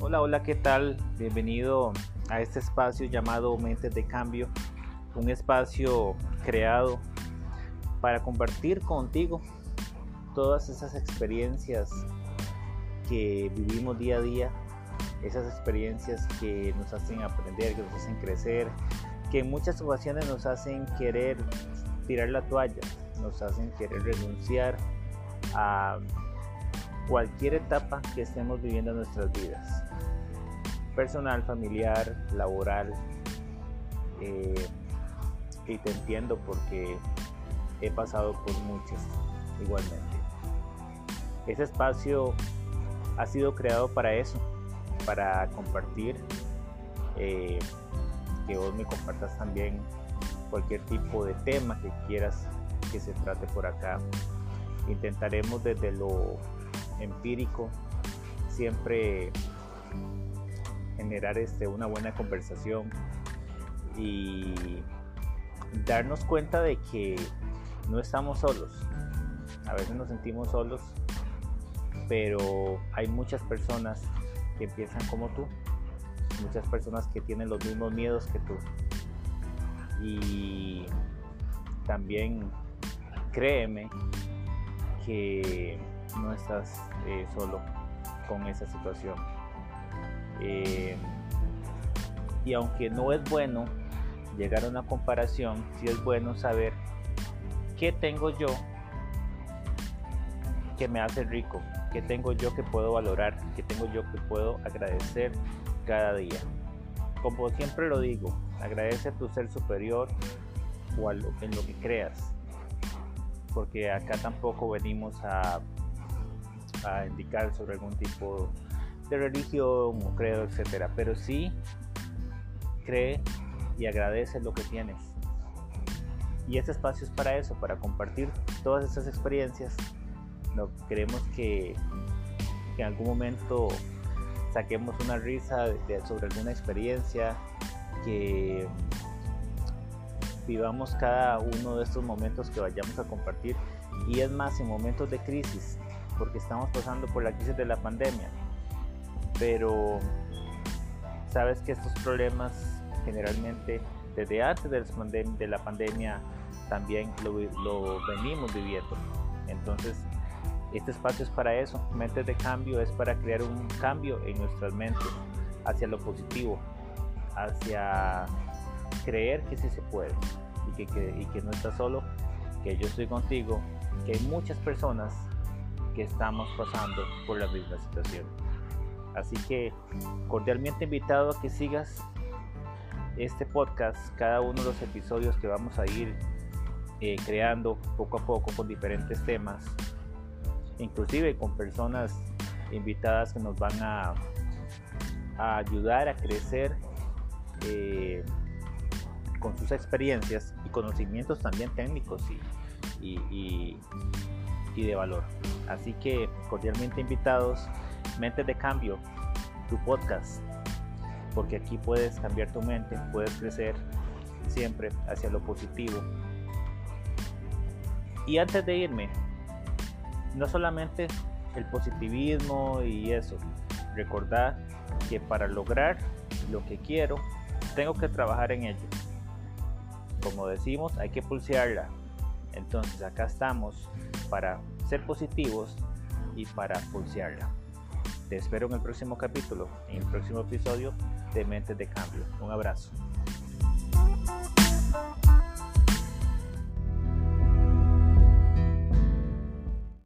Hola, hola, ¿qué tal? Bienvenido a este espacio llamado Mentes de Cambio, un espacio creado para compartir contigo todas esas experiencias que vivimos día a día, esas experiencias que nos hacen aprender, que nos hacen crecer, que en muchas ocasiones nos hacen querer tirar la toalla, nos hacen querer renunciar a cualquier etapa que estemos viviendo en nuestras vidas, personal, familiar, laboral. Eh, y te entiendo porque he pasado por muchas igualmente. Ese espacio ha sido creado para eso, para compartir, eh, que vos me compartas también cualquier tipo de tema que quieras que se trate por acá. Intentaremos desde lo empírico siempre generar este, una buena conversación y darnos cuenta de que no estamos solos. A veces nos sentimos solos, pero hay muchas personas que piensan como tú, muchas personas que tienen los mismos miedos que tú. Y también créeme que no estás eh, solo con esa situación. Eh, y aunque no es bueno llegar a una comparación, sí es bueno saber qué tengo yo que me hace rico, qué tengo yo que puedo valorar, qué tengo yo que puedo agradecer cada día. Como siempre lo digo, agradece a tu ser superior o en lo que creas, porque acá tampoco venimos a, a indicar sobre algún tipo de religión o credo, etcétera, pero sí cree y agradece lo que tienes. Y este espacio es para eso, para compartir todas estas experiencias. No queremos que, en algún momento saquemos una risa sobre alguna experiencia, que vivamos cada uno de estos momentos que vayamos a compartir. Y es más, en momentos de crisis, porque estamos pasando por la crisis de la pandemia. Pero sabes que estos problemas generalmente desde antes de la pandemia también lo, venimos viviendo. Entonces, este espacio es para eso. Mentes de cambio es para crear un cambio en nuestras mentes hacia lo positivo, hacia creer que sí se puede y que, no estás solo, que yo estoy contigo, que hay muchas personas que estamos pasando por la misma situación. Así que cordialmente invitado a que sigas este podcast, cada uno de los episodios que vamos a ir eh, creando poco a poco con diferentes temas, inclusive con personas invitadas que nos van a, ayudar a crecer eh, con sus experiencias y conocimientos también técnicos y, y de valor. Así que cordialmente invitados, Mentes de Cambio, tu podcast porque aquí puedes cambiar tu mente, puedes crecer siempre hacia lo positivo. Y antes de irme, no solamente el positivismo y eso, recordar que para lograr lo que quiero, tengo que trabajar en ello. Como decimos, hay que pulsearla. Entonces acá estamos para ser positivos y para pulsearla. Te espero en el próximo capítulo, en el próximo episodio de Mentes de Cambio. Un abrazo.